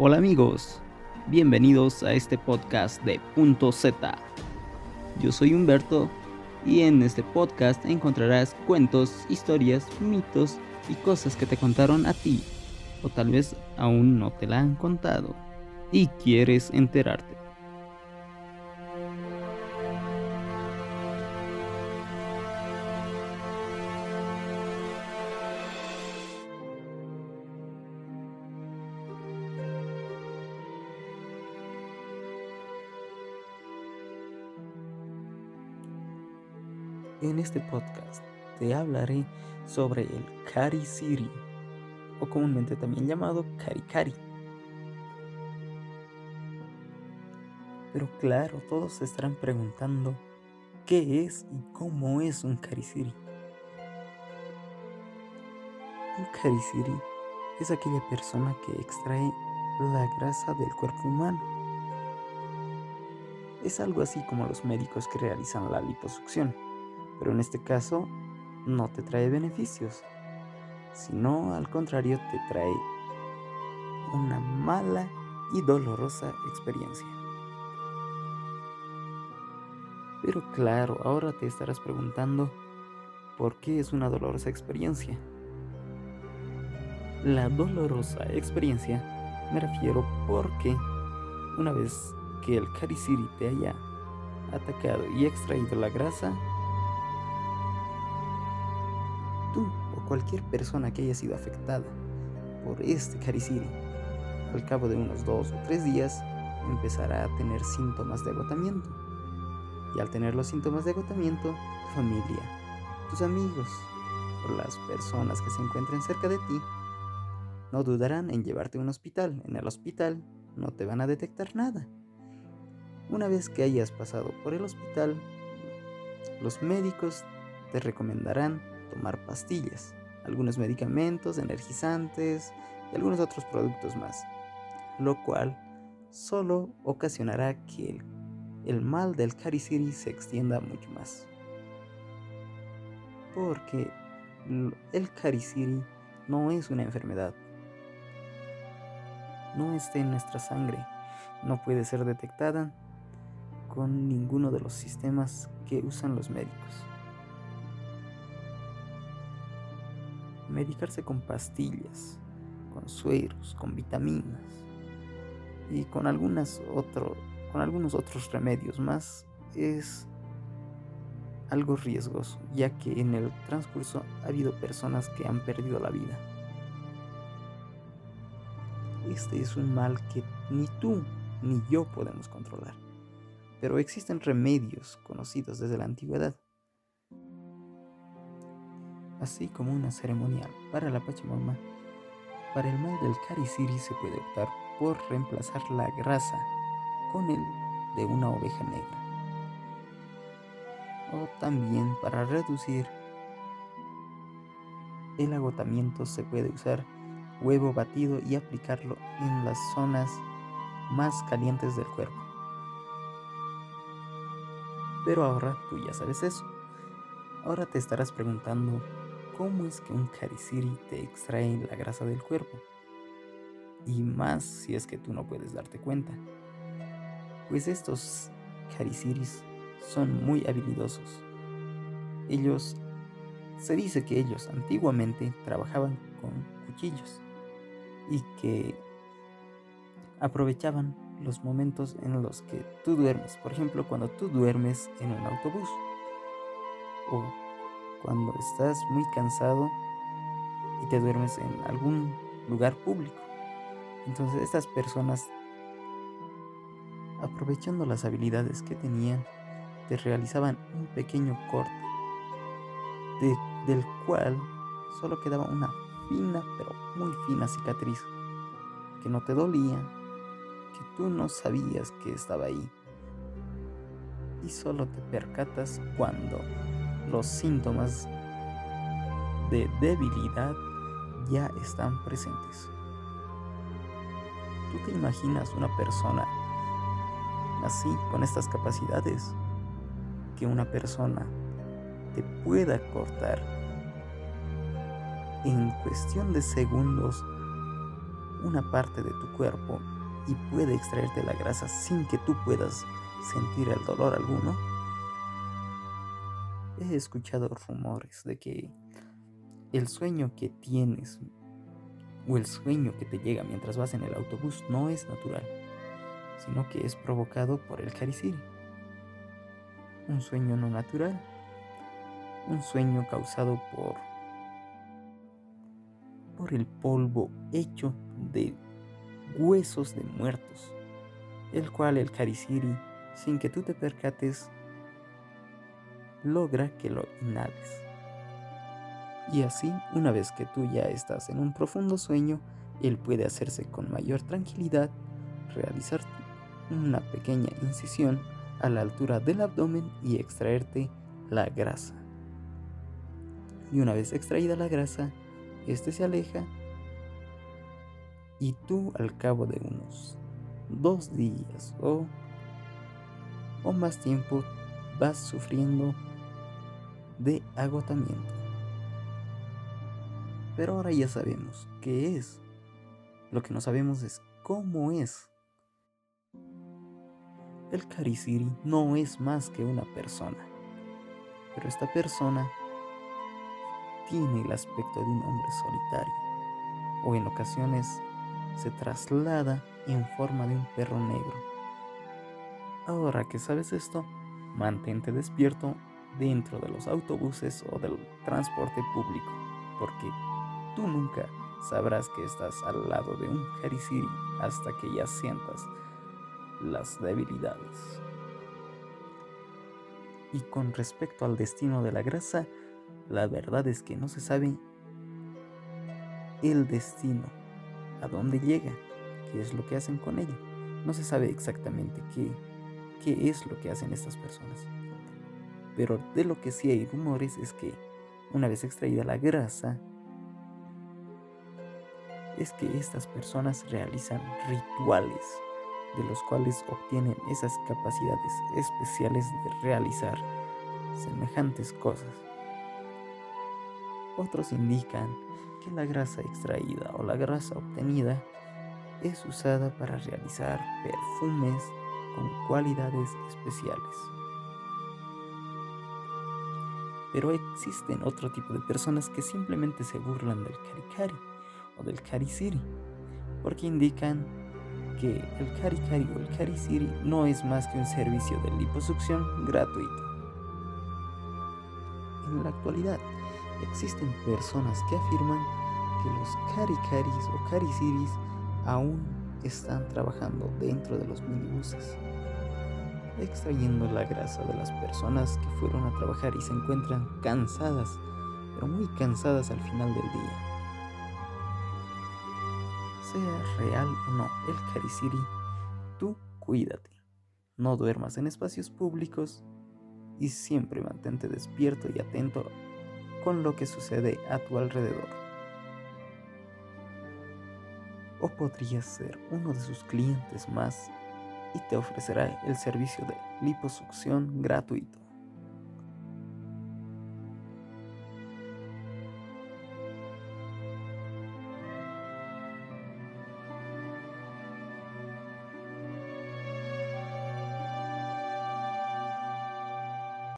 Hola amigos, bienvenidos a este podcast de Punto Z. Yo soy Humberto y en este podcast encontrarás cuentos, historias, mitos y cosas que te contaron a ti o tal vez aún no te la han contado y quieres enterarte. En este podcast te hablaré sobre el Kari o comúnmente también llamado Kari. Pero claro, todos se estarán preguntando qué es y cómo es un Kari City. Un Kari City es aquella persona que extrae la grasa del cuerpo humano. Es algo así como los médicos que realizan la liposucción pero en este caso no te trae beneficios, sino al contrario te trae una mala y dolorosa experiencia. Pero claro, ahora te estarás preguntando, ¿por qué es una dolorosa experiencia? La dolorosa experiencia me refiero porque una vez que el Karisiri te haya atacado y extraído la grasa, cualquier persona que haya sido afectada por este cariciri, al cabo de unos dos o tres días empezará a tener síntomas de agotamiento. Y al tener los síntomas de agotamiento, tu familia, tus amigos o las personas que se encuentren cerca de ti no dudarán en llevarte a un hospital. En el hospital no te van a detectar nada. Una vez que hayas pasado por el hospital, los médicos te recomendarán tomar pastillas, algunos medicamentos, energizantes y algunos otros productos más, lo cual solo ocasionará que el, mal del cariciri se extienda mucho más. Porque el cariciri no es una enfermedad, no está en nuestra sangre, no puede ser detectada con ninguno de los sistemas que usan los médicos. Medicarse con pastillas, con sueros, con vitaminas y con, algunas con algunos otros remedios más es algo riesgoso, ya que en el transcurso ha habido personas que han perdido la vida. Este es un mal que ni tú ni yo podemos controlar, pero existen remedios conocidos desde la antigüedad así como una ceremonia para la Pachamama. Para el mal del Kariciri se puede optar por reemplazar la grasa con el de una oveja negra. O también para reducir el agotamiento se puede usar huevo batido y aplicarlo en las zonas más calientes del cuerpo. Pero ahora tú ya sabes eso. Ahora te estarás preguntando cómo es que un cariciri te extrae la grasa del cuerpo. Y más si es que tú no puedes darte cuenta. Pues estos cariciris son muy habilidosos. Ellos, se dice que ellos antiguamente trabajaban con cuchillos y que aprovechaban los momentos en los que tú duermes. Por ejemplo, cuando tú duermes en un autobús o cuando estás muy cansado y te duermes en algún lugar público. Entonces estas personas, aprovechando las habilidades que tenían, te realizaban un pequeño corte, del cual solo quedaba una fina, pero muy fina cicatriz, que no te dolía, que tú no sabías que estaba ahí. Y solo te percatas cuando los síntomas de debilidad ya están presentes. ¿Tú te imaginas una persona así, con estas capacidades? Que una persona te pueda cortar en cuestión de segundos una parte de tu cuerpo y puede extraerte la grasa sin que tú puedas sentir el dolor alguno? He escuchado rumores de que el sueño que tienes o el sueño que te llega mientras vas en el autobús no es natural, sino que es provocado por el cariciri. Un sueño no natural, un sueño causado por por el polvo hecho de huesos de muertos, el cual el cariciri, sin que tú te percates, logra que lo inhales. Y así, una vez que tú ya estás en un profundo sueño, él puede hacerse con mayor tranquilidad, realizar una pequeña incisión a la altura del abdomen y extraerte la grasa. Y una vez extraída la grasa, este se aleja y tú al cabo de unos dos días o, o más tiempo vas sufriendo de agotamiento. Pero ahora ya sabemos qué es. Lo que no sabemos es cómo es. El Karisiri no es más que una persona. Pero esta persona tiene el aspecto de un hombre solitario. O en ocasiones se traslada en forma de un perro negro. Ahora que sabes esto, mantente despierto dentro de los autobuses o del transporte público, porque tú nunca sabrás que estás al lado de un Harisiri hasta que ya sientas las debilidades. Y con respecto al destino de la grasa, la verdad es que no se sabe el destino, a dónde llega, qué es lo que hacen con ella. No se sabe exactamente qué, qué es lo que hacen estas personas. Pero de lo que sí hay rumores es que una vez extraída la grasa, es que estas personas realizan rituales de los cuales obtienen esas capacidades especiales de realizar semejantes cosas. Otros indican que la grasa extraída o la grasa obtenida es usada para realizar perfumes con cualidades especiales. Pero existen otro tipo de personas que simplemente se burlan del karikari o del karisiri, porque indican que el karikari o el karisiri no es más que un servicio de liposucción gratuito. En la actualidad, existen personas que afirman que los karikaris o karisiris aún están trabajando dentro de los minibuses extrayendo la grasa de las personas que fueron a trabajar y se encuentran cansadas, pero muy cansadas al final del día. Sea real o no el Karisiri, tú cuídate. No duermas en espacios públicos y siempre mantente despierto y atento con lo que sucede a tu alrededor. O podrías ser uno de sus clientes más y te ofrecerá el servicio de liposucción gratuito.